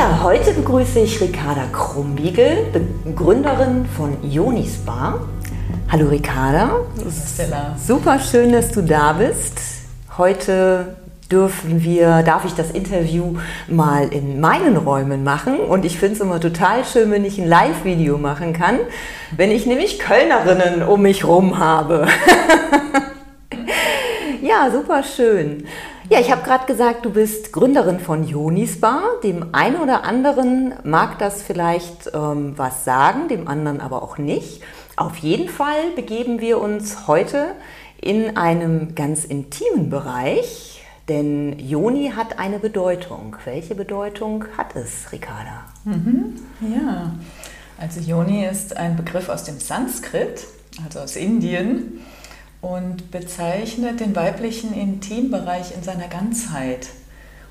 Ja, heute begrüße ich Ricarda Krumbiegel, Gründerin von Jonispa. Hallo Ricarda. Stella. Super schön, dass du da bist. Heute dürfen wir, darf ich das Interview mal in meinen Räumen machen und ich finde es immer total schön, wenn ich ein Live-Video machen kann, wenn ich nämlich Kölnerinnen um mich rum habe. ja, super schön. Ja, ich habe gerade gesagt, du bist Gründerin von Jonisbar. Dem einen oder anderen mag das vielleicht ähm, was sagen, dem anderen aber auch nicht. Auf jeden Fall begeben wir uns heute in einem ganz intimen Bereich, denn Joni hat eine Bedeutung. Welche Bedeutung hat es, Ricarda? Mhm, ja, also Joni ist ein Begriff aus dem Sanskrit, also aus Indien und bezeichnet den weiblichen Intimbereich in seiner Ganzheit.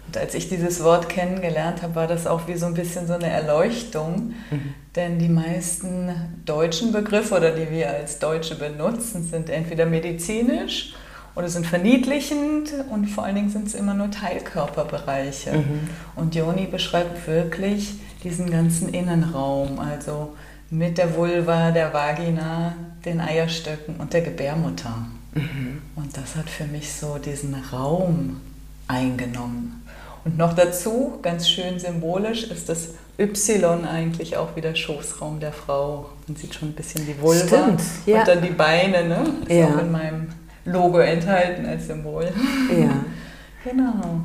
Und als ich dieses Wort kennengelernt habe, war das auch wie so ein bisschen so eine Erleuchtung, mhm. denn die meisten deutschen Begriffe oder die wir als Deutsche benutzen, sind entweder medizinisch oder sind verniedlichend und vor allen Dingen sind es immer nur Teilkörperbereiche. Mhm. Und Joni beschreibt wirklich diesen ganzen Innenraum, also mit der Vulva, der Vagina, den Eierstöcken und der Gebärmutter. Mhm. Und das hat für mich so diesen Raum eingenommen. Und noch dazu, ganz schön symbolisch, ist das Y eigentlich auch wieder Schoßraum der Frau. Man sieht schon ein bisschen die Vulva Stimmt, ja. und dann die Beine, ne? Ist ja. auch in meinem Logo enthalten als Symbol. Ja. genau.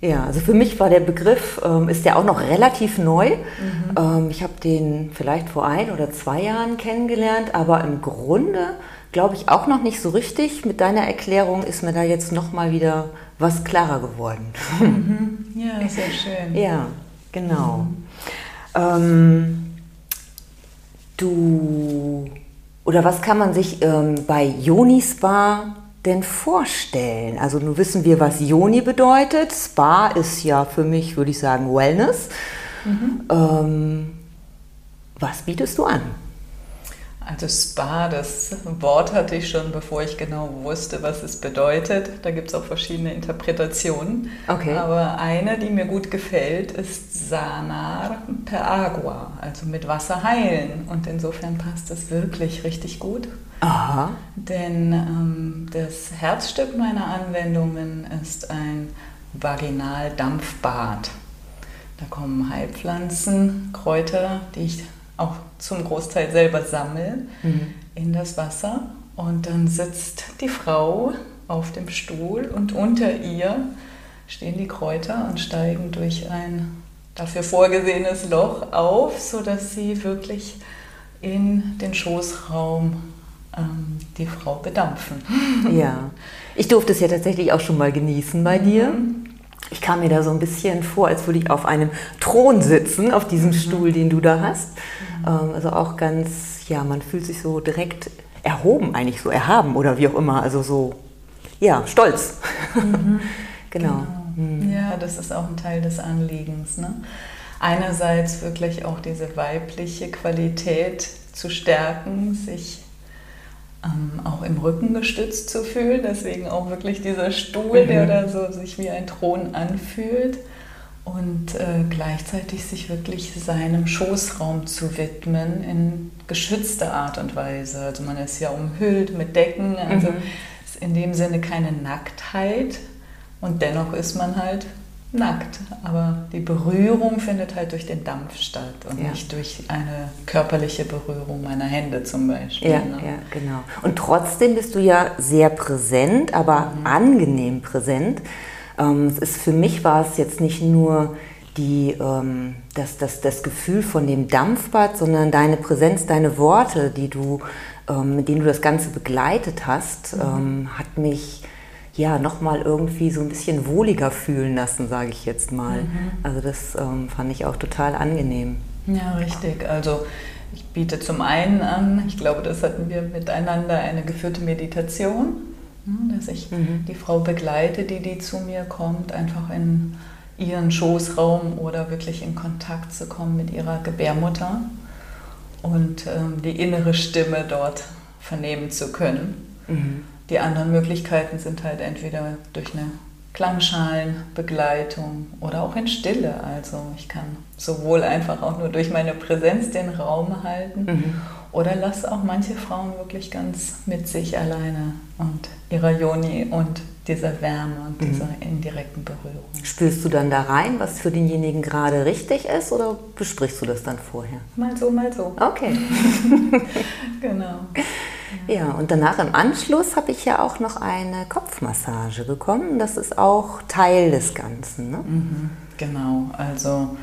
Ja, also für mich war der Begriff, ähm, ist der auch noch relativ neu. Mhm. Ähm, ich habe den vielleicht vor ein oder zwei Jahren kennengelernt, aber im Grunde glaube ich auch noch nicht so richtig. Mit deiner Erklärung ist mir da jetzt noch mal wieder was klarer geworden. Mhm. Ja, sehr schön. Ja, genau. Mhm. Ähm, du, oder was kann man sich ähm, bei Joni Spa denn vorstellen? Also nun wissen wir, was Joni bedeutet. Spa ist ja für mich, würde ich sagen, Wellness. Mhm. Ähm, was bietest du an? Also Spa, das Wort hatte ich schon, bevor ich genau wusste, was es bedeutet. Da gibt es auch verschiedene Interpretationen. Okay. Aber eine, die mir gut gefällt, ist Sanar per Agua, also mit Wasser heilen. Und insofern passt das wirklich richtig gut. Aha. Denn ähm, das Herzstück meiner Anwendungen ist ein Vaginaldampfbad. Da kommen Heilpflanzen, Kräuter, die ich auch zum Großteil selber sammle, mhm. in das Wasser. Und dann sitzt die Frau auf dem Stuhl und unter ihr stehen die Kräuter und steigen durch ein dafür vorgesehenes Loch auf, sodass sie wirklich in den Schoßraum ähm, die Frau bedampfen. Ja, ich durfte es ja tatsächlich auch schon mal genießen bei dir. Mhm. Ich kam mir da so ein bisschen vor, als würde ich auf einem Thron sitzen, auf diesem mhm. Stuhl, den du da hast. Mhm. Also auch ganz, ja, man fühlt sich so direkt erhoben, eigentlich so erhaben oder wie auch immer. Also so, ja, stolz. Mhm. genau. genau. Mhm. Ja, das ist auch ein Teil des Anliegens. Ne? Einerseits wirklich auch diese weibliche Qualität zu stärken, sich ähm, auch im Rücken gestützt zu fühlen. Deswegen auch wirklich dieser Stuhl, der mhm. da so sich wie ein Thron anfühlt. Und äh, gleichzeitig sich wirklich seinem Schoßraum zu widmen in geschützter Art und Weise. Also man ist ja umhüllt mit Decken, also mhm. ist in dem Sinne keine Nacktheit. Und dennoch ist man halt nackt, aber die Berührung findet halt durch den Dampf statt und ja. nicht durch eine körperliche Berührung meiner Hände zum Beispiel. Ja, ne? ja, genau. Und trotzdem bist du ja sehr präsent, aber mhm. angenehm präsent. Ähm, es ist, für mich war es jetzt nicht nur die, ähm, das, das, das Gefühl von dem Dampfbad, sondern deine Präsenz, deine Worte, die du, ähm, mit denen du das Ganze begleitet hast, mhm. ähm, hat mich ja, nochmal irgendwie so ein bisschen wohliger fühlen lassen, sage ich jetzt mal. Mhm. Also das ähm, fand ich auch total angenehm. Ja, richtig. Also ich biete zum einen an, ich glaube, das hatten wir miteinander, eine geführte Meditation, ne, dass ich mhm. die Frau begleite, die, die zu mir kommt, einfach in ihren Schoßraum oder wirklich in Kontakt zu kommen mit ihrer Gebärmutter und ähm, die innere Stimme dort vernehmen zu können. Mhm. Die anderen Möglichkeiten sind halt entweder durch eine Klangschalenbegleitung oder auch in Stille. Also ich kann sowohl einfach auch nur durch meine Präsenz den Raum halten mhm. oder lasse auch manche Frauen wirklich ganz mit sich alleine und ihrer Joni und dieser Wärme und mhm. dieser indirekten Berührung. Spürst du dann da rein, was für denjenigen gerade richtig ist oder besprichst du das dann vorher? Mal so, mal so. Okay. genau. Ja, und danach im Anschluss habe ich ja auch noch eine Kopfmassage bekommen. Das ist auch Teil des Ganzen. Ne? Mhm, genau, also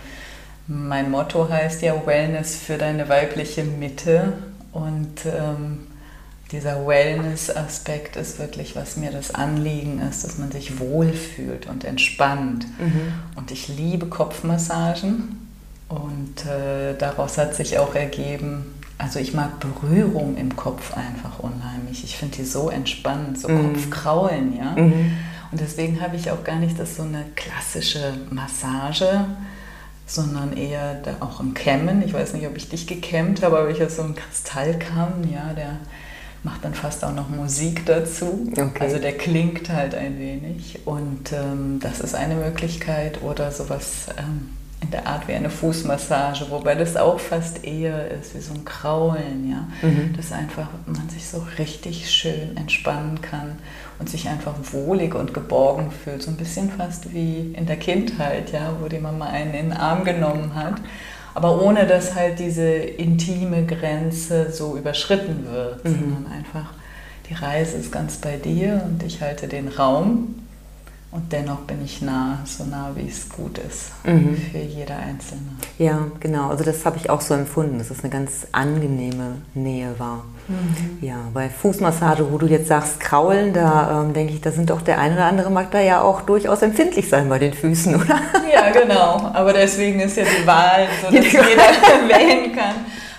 mein Motto heißt ja Wellness für deine weibliche Mitte. Und ähm, dieser Wellness-Aspekt ist wirklich, was mir das Anliegen ist, dass man sich wohlfühlt und entspannt. Mhm. Und ich liebe Kopfmassagen. Und äh, daraus hat sich auch ergeben, also ich mag Berührung im Kopf einfach unheimlich. Ich finde die so entspannend, so mhm. Kopfkraulen, ja. Mhm. Und deswegen habe ich auch gar nicht das so eine klassische Massage, sondern eher da auch ein Kämmen. Ich weiß nicht, ob ich dich gekämmt habe, aber ich habe so einen Kristallkamm, ja, der macht dann fast auch noch Musik dazu. Okay. Also der klingt halt ein wenig. Und ähm, das ist eine Möglichkeit oder sowas. Ähm, in der Art wie eine Fußmassage, wobei das auch fast eher ist wie so ein Kraulen, ja, mhm. dass einfach man sich so richtig schön entspannen kann und sich einfach wohlig und geborgen fühlt, so ein bisschen fast wie in der Kindheit, ja, wo die Mama einen in den Arm genommen hat, aber ohne dass halt diese intime Grenze so überschritten wird, mhm. sondern einfach die Reise ist ganz bei dir und ich halte den Raum und dennoch bin ich nah, so nah, wie es gut ist mhm. für jeder Einzelne. Ja, genau. Also das habe ich auch so empfunden, dass es eine ganz angenehme Nähe war. Mhm. Ja, bei Fußmassage, wo du jetzt sagst, kraulen, da ähm, denke ich, da sind doch der eine oder andere mag da ja auch durchaus empfindlich sein bei den Füßen, oder? Ja, genau. Aber deswegen ist ja die Wahl, so dass jeder wählen kann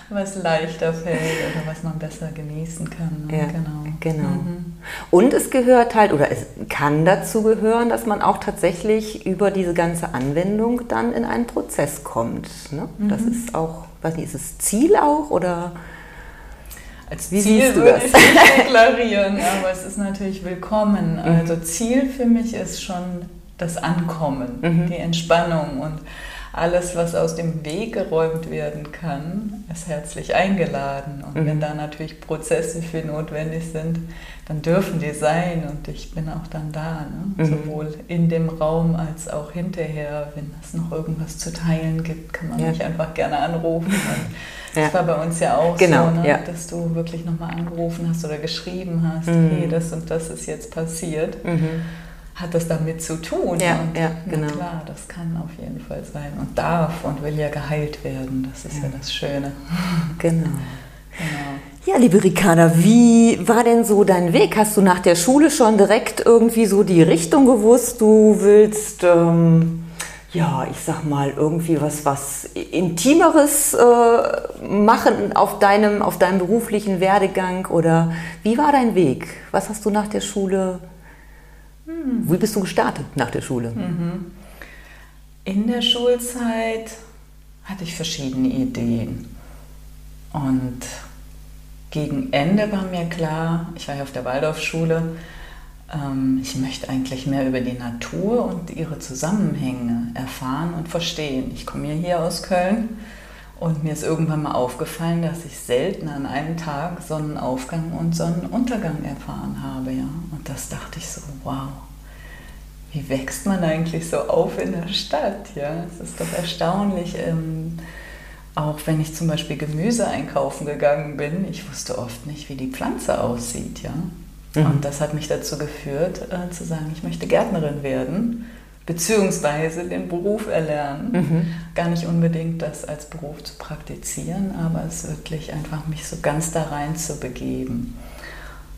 was leichter fällt oder was man besser genießen kann. Ne? Ja, genau. genau. Mhm. Und es gehört halt, oder es kann dazu gehören, dass man auch tatsächlich über diese ganze Anwendung dann in einen Prozess kommt. Ne? Mhm. Das ist auch, weiß nicht, ist es Ziel auch oder? Als Wie Ziel siehst du würde das? ich deklarieren, aber es ist natürlich willkommen. Mhm. Also Ziel für mich ist schon das Ankommen, mhm. die Entspannung und alles, was aus dem Weg geräumt werden kann, ist herzlich eingeladen. Und mhm. wenn da natürlich Prozesse für notwendig sind, dann dürfen die sein und ich bin auch dann da, ne? mhm. sowohl in dem Raum als auch hinterher. Wenn es noch irgendwas zu teilen gibt, kann man ja. mich einfach gerne anrufen. Und das war bei uns ja auch genau, so, ne? ja. dass du wirklich nochmal angerufen hast oder geschrieben hast, mhm. hey, das und das ist jetzt passiert. Mhm hat das damit zu tun. Ja, und, ja genau. klar, das kann auf jeden Fall sein und darf und will ja geheilt werden. Das ist ja, ja das Schöne. Genau. genau. Ja, liebe Ricarda, wie war denn so dein Weg? Hast du nach der Schule schon direkt irgendwie so die Richtung gewusst? Du willst, ähm, ja, ich sag mal, irgendwie was, was Intimeres äh, machen auf deinem, auf deinem beruflichen Werdegang? Oder wie war dein Weg? Was hast du nach der Schule hm. Wie bist du gestartet nach der Schule? Mhm. In der Schulzeit hatte ich verschiedene Ideen. Und gegen Ende war mir klar, ich war ja auf der Waldorfschule, ähm, ich möchte eigentlich mehr über die Natur und ihre Zusammenhänge erfahren und verstehen. Ich komme hier aus Köln und mir ist irgendwann mal aufgefallen, dass ich selten an einem Tag Sonnenaufgang und Sonnenuntergang erfahren habe. Ja? Und das dachte ich so, wow, wie wächst man eigentlich so auf in der Stadt? Ja? Es ist doch erstaunlich. Ähm, auch wenn ich zum Beispiel Gemüse einkaufen gegangen bin, ich wusste oft nicht, wie die Pflanze aussieht. Ja? Mhm. Und das hat mich dazu geführt, äh, zu sagen, ich möchte Gärtnerin werden beziehungsweise den Beruf erlernen. Mhm. Gar nicht unbedingt das als Beruf zu praktizieren, aber es wirklich einfach mich so ganz da rein zu begeben.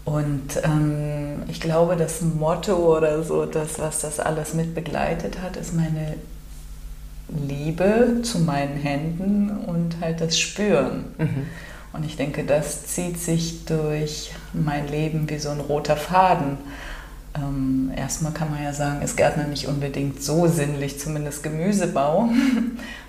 Und ähm, ich glaube, das Motto oder so, das, was das alles mit begleitet hat, ist meine Liebe zu meinen Händen und halt das Spüren. Mhm. Und ich denke, das zieht sich durch mein Leben wie so ein roter Faden. Ähm, erstmal kann man ja sagen, ist Gärtner nicht unbedingt so sinnlich, zumindest Gemüsebau.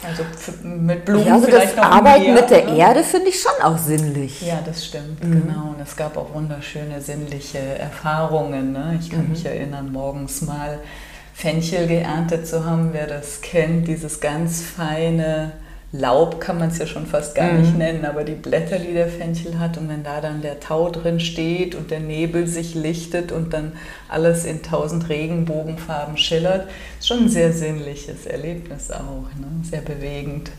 Also mit Blumen ja, also vielleicht das noch Arbeiten mehr, mit der ne? Erde finde ich schon auch sinnlich. Ja, das stimmt, mhm. genau. Und es gab auch wunderschöne sinnliche Erfahrungen. Ne? Ich kann mhm. mich erinnern, morgens mal Fenchel geerntet zu haben, wer das kennt, dieses ganz feine Laub kann man es ja schon fast gar mhm. nicht nennen, aber die Blätter, die der Fenchel hat und wenn da dann der Tau drin steht und der Nebel sich lichtet und dann alles in tausend Regenbogenfarben schillert, ist schon ein sehr sinnliches Erlebnis auch, ne? sehr bewegend.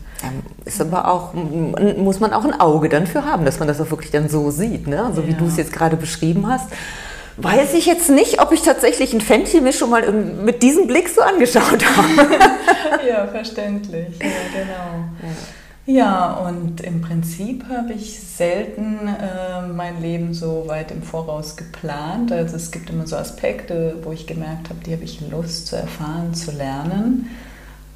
Ist aber auch, muss man auch ein Auge dann für haben, dass man das auch wirklich dann so sieht, ne? so wie ja. du es jetzt gerade beschrieben hast weiß ich jetzt nicht, ob ich tatsächlich ein Fenchel mir schon mal mit diesem Blick so angeschaut habe. ja, verständlich. Ja, genau. Ja. und im Prinzip habe ich selten äh, mein Leben so weit im Voraus geplant. Also es gibt immer so Aspekte, wo ich gemerkt habe, die habe ich Lust zu erfahren, zu lernen.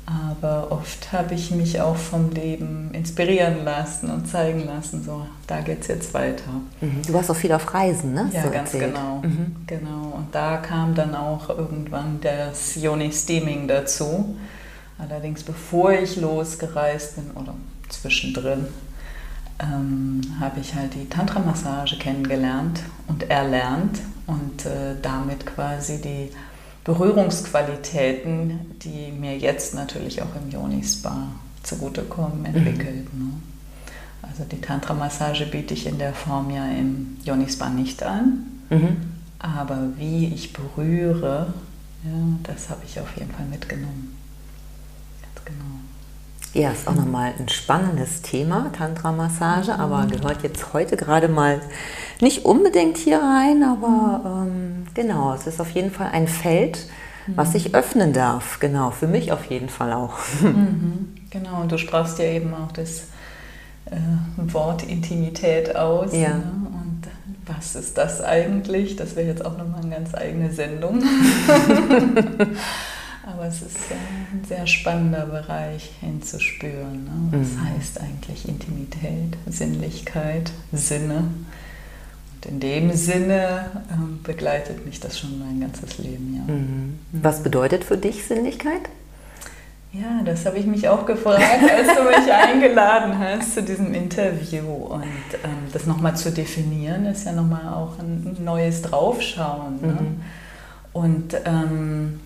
Aber oft habe ich mich auch vom Leben inspirieren lassen und zeigen lassen, so, da geht es jetzt weiter. Mhm. Du warst auch viel auf Reisen, ne? Ja, so ganz erzählt. genau. Mhm. genau. Und da kam dann auch irgendwann das Yoni Steaming dazu. Allerdings bevor ich losgereist bin oder zwischendrin, ähm, habe ich halt die Tantra-Massage kennengelernt und erlernt und äh, damit quasi die Berührungsqualitäten, die mir jetzt natürlich auch im Yoni-Spa zugutekommen, mhm. entwickelt. Mhm. Ne? Also die Tantra-Massage biete ich in der Form ja im Yoni-Spa nicht an, mhm. aber wie ich berühre, ja, das habe ich auf jeden Fall mitgenommen. Ganz genau. Ja, ist auch nochmal ein spannendes Thema, Tantra-Massage, aber gehört jetzt heute gerade mal nicht unbedingt hier rein, aber ähm, genau, es ist auf jeden Fall ein Feld, was sich öffnen darf. Genau, für mich auf jeden Fall auch. Mhm, genau, und du sprachst ja eben auch das äh, Wort Intimität aus. Ja. Ne? Und was ist das eigentlich? Das wäre jetzt auch nochmal eine ganz eigene Sendung. Aber es ist ein sehr spannender Bereich hinzuspüren. Ne? Was mhm. heißt eigentlich Intimität, Sinnlichkeit, Sinne? in dem Sinne ähm, begleitet mich das schon mein ganzes Leben. Ja. Mhm. Was bedeutet für dich Sinnlichkeit? Ja, das habe ich mich auch gefragt, als du mich eingeladen hast zu diesem Interview. Und ähm, das nochmal zu definieren, ist ja nochmal auch ein neues Draufschauen. Ne? Mhm. Und ähm,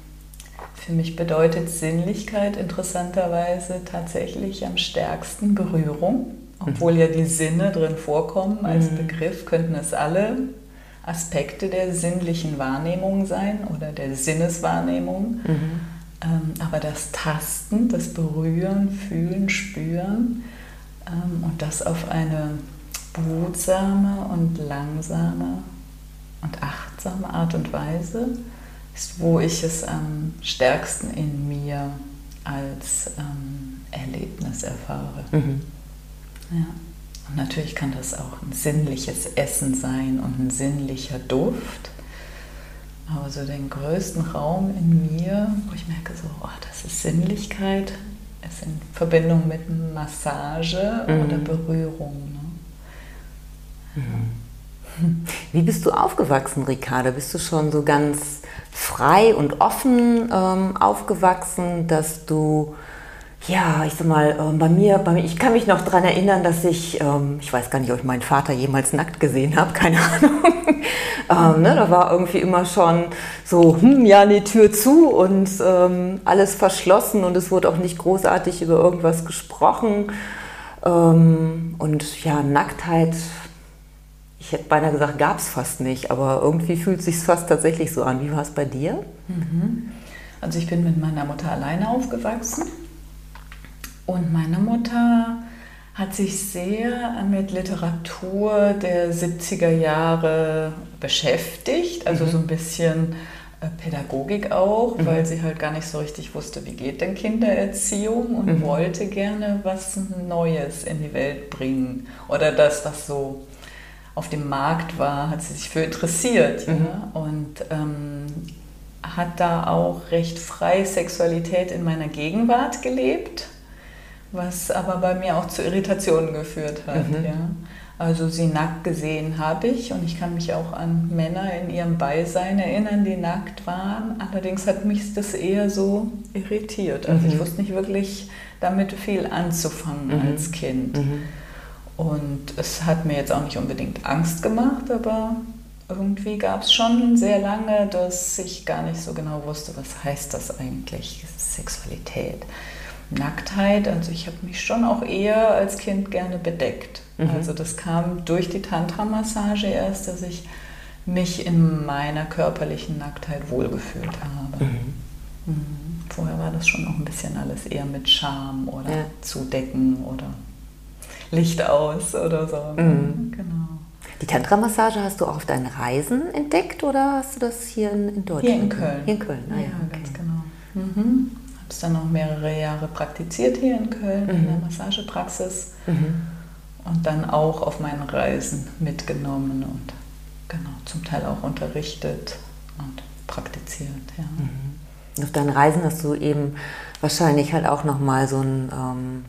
für mich bedeutet Sinnlichkeit interessanterweise tatsächlich am stärksten Berührung. Obwohl ja die Sinne drin vorkommen als mhm. Begriff, könnten es alle Aspekte der sinnlichen Wahrnehmung sein oder der Sinneswahrnehmung. Mhm. Ähm, aber das Tasten, das Berühren, Fühlen, Spüren ähm, und das auf eine behutsame und langsame und achtsame Art und Weise ist, wo ich es am stärksten in mir als ähm, Erlebnis erfahre. Mhm. Ja. Und natürlich kann das auch ein sinnliches Essen sein und ein sinnlicher Duft. Aber so den größten Raum in mir, wo ich merke, so, oh, das ist Sinnlichkeit, ist in Verbindung mit Massage mhm. oder Berührung. Ne? Mhm. Wie bist du aufgewachsen, Ricarda? Bist du schon so ganz frei und offen ähm, aufgewachsen, dass du ja, ich sag mal, ähm, bei mir, bei mir, ich kann mich noch daran erinnern, dass ich, ähm, ich weiß gar nicht, ob ich meinen Vater jemals nackt gesehen habe, keine Ahnung. ähm, ne, da war irgendwie immer schon so, hm, ja, die Tür zu und ähm, alles verschlossen und es wurde auch nicht großartig über irgendwas gesprochen. Ähm, und ja, Nacktheit, ich hätte beinahe gesagt, gab es fast nicht, aber irgendwie fühlt es sich fast tatsächlich so an. Wie war es bei dir? Mhm. Also ich bin mit meiner Mutter alleine aufgewachsen. Und meine Mutter hat sich sehr mit Literatur der 70er Jahre beschäftigt, also mhm. so ein bisschen äh, Pädagogik auch, mhm. weil sie halt gar nicht so richtig wusste, wie geht denn Kindererziehung und mhm. wollte gerne was Neues in die Welt bringen. Oder das, was so auf dem Markt war, hat sie sich für interessiert. Ja? Mhm. Und ähm, hat da auch recht frei Sexualität in meiner Gegenwart gelebt was aber bei mir auch zu Irritationen geführt hat. Mhm. Ja. Also sie nackt gesehen habe ich und ich kann mich auch an Männer in ihrem Beisein erinnern, die nackt waren. Allerdings hat mich das eher so irritiert. Also mhm. ich wusste nicht wirklich damit viel anzufangen mhm. als Kind. Und es hat mir jetzt auch nicht unbedingt Angst gemacht, aber irgendwie gab es schon sehr lange, dass ich gar nicht so genau wusste, was heißt das eigentlich, Sexualität. Nacktheit, also ich habe mich schon auch eher als Kind gerne bedeckt. Mhm. Also das kam durch die Tantra-Massage erst, dass ich mich in meiner körperlichen Nacktheit wohlgefühlt habe. Mhm. Mhm. Vorher war das schon auch ein bisschen alles eher mit Scham oder ja. Zudecken oder Licht aus oder so. Mhm. Genau. Die Tantra-Massage hast du auch auf deinen Reisen entdeckt oder hast du das hier in, in Deutschland? Hier in Köln. Hier in Köln, ah, ja, ja okay. ganz genau. Mhm. Habe es dann noch mehrere Jahre praktiziert hier in Köln mhm. in der Massagepraxis mhm. und dann auch auf meinen Reisen mitgenommen und genau zum Teil auch unterrichtet und praktiziert. Ja. Mhm. Auf deinen Reisen hast du eben wahrscheinlich halt auch noch mal so ein ähm,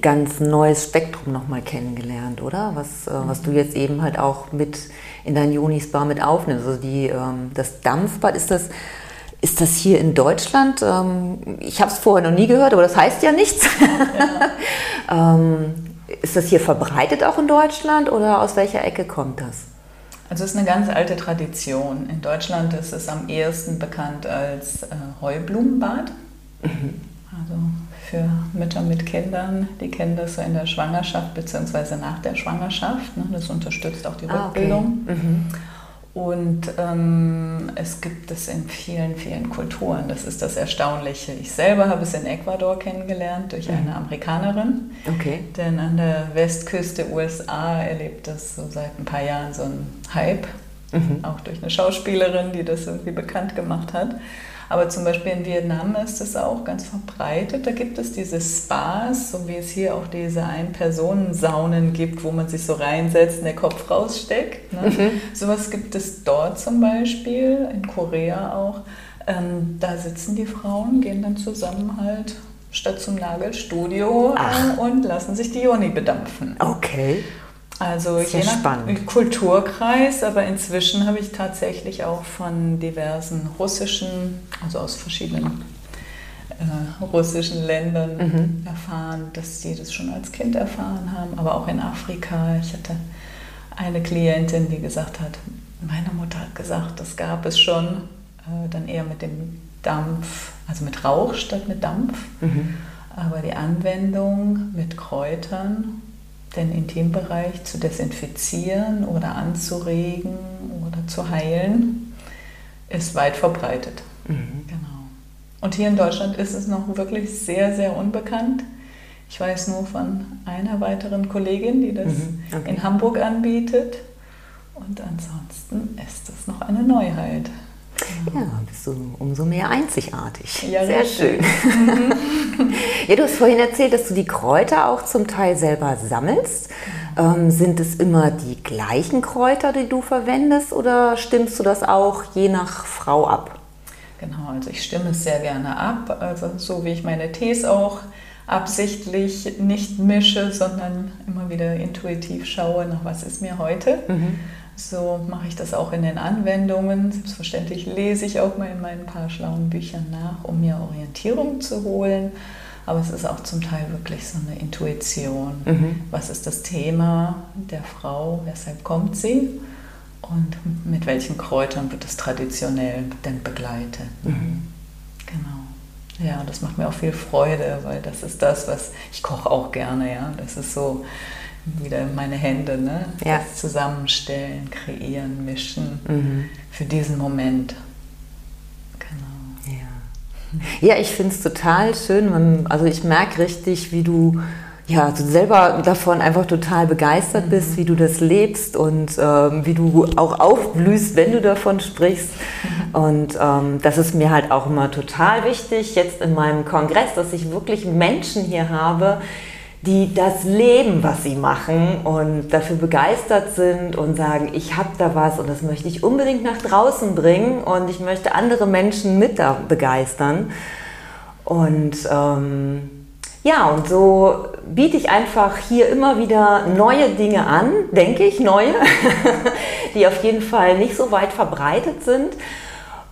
ganz neues Spektrum nochmal kennengelernt, oder? Was, äh, was du jetzt eben halt auch mit in dein Joni-Spa mit aufnimmst. Also die, ähm, das Dampfbad, ist das, ist das hier in Deutschland? Ähm, ich habe es vorher noch nie gehört, aber das heißt ja nichts. Ja. ähm, ist das hier verbreitet auch in Deutschland oder aus welcher Ecke kommt das? Also es ist eine ganz alte Tradition. In Deutschland ist es am ehesten bekannt als äh, Heublumenbad. Mhm. Also für Mütter mit Kindern, die kennen das so in der Schwangerschaft bzw. nach der Schwangerschaft. Ne? Das unterstützt auch die ah, Rückbildung. Okay. Mhm. Und ähm, es gibt es in vielen, vielen Kulturen. Das ist das Erstaunliche. Ich selber habe es in Ecuador kennengelernt durch eine mhm. Amerikanerin. Okay. Denn an der Westküste USA erlebt das so seit ein paar Jahren so ein Hype. Mhm. Auch durch eine Schauspielerin, die das irgendwie bekannt gemacht hat. Aber zum Beispiel in Vietnam ist es auch ganz verbreitet. Da gibt es diese Spas, so wie es hier auch diese Ein-Personen-Saunen gibt, wo man sich so reinsetzt und der Kopf raussteckt. Ne? Mhm. Sowas gibt es dort zum Beispiel, in Korea auch. Ähm, da sitzen die Frauen, gehen dann zusammen halt statt zum Nagelstudio äh, und lassen sich die Joni bedampfen. Okay. Also Sehr je nach spannend. Kulturkreis, aber inzwischen habe ich tatsächlich auch von diversen russischen, also aus verschiedenen äh, russischen Ländern mhm. erfahren, dass sie das schon als Kind erfahren haben, aber auch in Afrika. Ich hatte eine Klientin, die gesagt hat, meine Mutter hat gesagt, das gab es schon, äh, dann eher mit dem Dampf, also mit Rauch statt mit Dampf. Mhm. Aber die Anwendung mit Kräutern den Intimbereich zu desinfizieren oder anzuregen oder zu heilen, ist weit verbreitet. Mhm. Genau. Und hier in Deutschland ist es noch wirklich sehr, sehr unbekannt. Ich weiß nur von einer weiteren Kollegin, die das mhm. okay. in Hamburg anbietet. Und ansonsten ist es noch eine Neuheit. Ja, bist du umso mehr einzigartig. Ja, Sehr schön. Ja, du hast vorhin erzählt, dass du die Kräuter auch zum Teil selber sammelst. Ähm, sind es immer die gleichen Kräuter, die du verwendest oder stimmst du das auch je nach Frau ab? Genau, also ich stimme es sehr gerne ab. Also so wie ich meine Tees auch absichtlich nicht mische, sondern immer wieder intuitiv schaue, nach was ist mir heute. Mhm. So mache ich das auch in den Anwendungen. Selbstverständlich lese ich auch mal in meinen paar schlauen Büchern nach, um mir Orientierung zu holen. Aber es ist auch zum Teil wirklich so eine Intuition. Mhm. Was ist das Thema der Frau? Weshalb kommt sie? Und mit welchen Kräutern wird es traditionell denn begleitet? Mhm. Genau. Ja, das macht mir auch viel Freude, weil das ist das, was ich koche auch gerne. Ja, das ist so wieder meine Hände, ne? Ja. Das zusammenstellen, kreieren, mischen mhm. für diesen Moment. Genau. Ja, ja ich finde es total schön. Man, also ich merke richtig, wie du ja, du selber davon einfach total begeistert bist, mhm. wie du das lebst und ähm, wie du auch aufblühst, wenn du davon sprichst. Mhm. Und ähm, das ist mir halt auch immer total wichtig, jetzt in meinem Kongress, dass ich wirklich Menschen hier habe, die das leben, was sie machen und dafür begeistert sind und sagen, ich habe da was und das möchte ich unbedingt nach draußen bringen und ich möchte andere Menschen mit da begeistern. Und ähm, ja, und so biete ich einfach hier immer wieder neue Dinge an, denke ich, neue, die auf jeden Fall nicht so weit verbreitet sind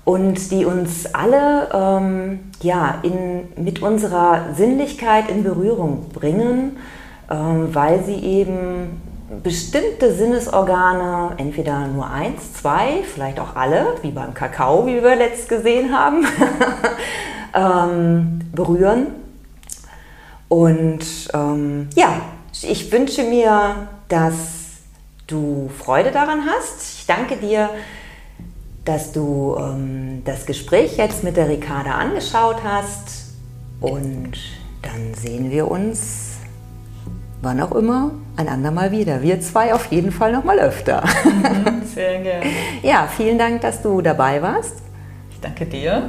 und die uns alle ähm, ja, in, mit unserer Sinnlichkeit in Berührung bringen, ähm, weil sie eben bestimmte Sinnesorgane, entweder nur eins, zwei, vielleicht auch alle, wie beim Kakao, wie wir letzt gesehen haben, ähm, berühren. Und ähm, ja, ich wünsche mir, dass du Freude daran hast. Ich danke dir, dass du ähm, das Gespräch jetzt mit der Ricarda angeschaut hast. Und dann sehen wir uns wann auch immer, ein andermal wieder. Wir zwei auf jeden Fall noch mal öfter. Mhm, sehr gerne. Ja, vielen Dank, dass du dabei warst. Ich danke dir.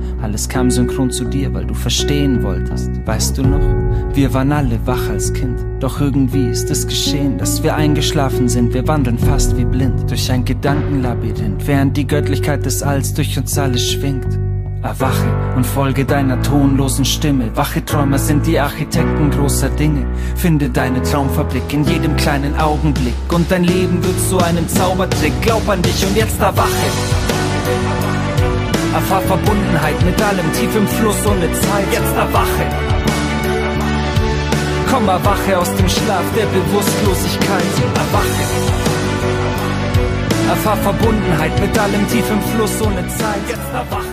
Alles kam synchron zu dir, weil du verstehen wolltest. Weißt du noch? Wir waren alle wach als Kind. Doch irgendwie ist es geschehen, dass wir eingeschlafen sind. Wir wandeln fast wie blind durch ein Gedankenlabyrinth, während die Göttlichkeit des Alls durch uns alle schwingt. Erwache und folge deiner tonlosen Stimme. Wache Träumer sind die Architekten großer Dinge. Finde deine Traumfabrik in jedem kleinen Augenblick. Und dein Leben wird zu einem Zaubertrick. Glaub an dich und jetzt erwache. Erfahr Verbundenheit mit allem tief im Fluss ohne Zeit. Jetzt erwache. Komm, erwache aus dem Schlaf der Bewusstlosigkeit. Erwache. Erfahr Verbundenheit mit allem tief im Fluss ohne Zeit. Jetzt erwache.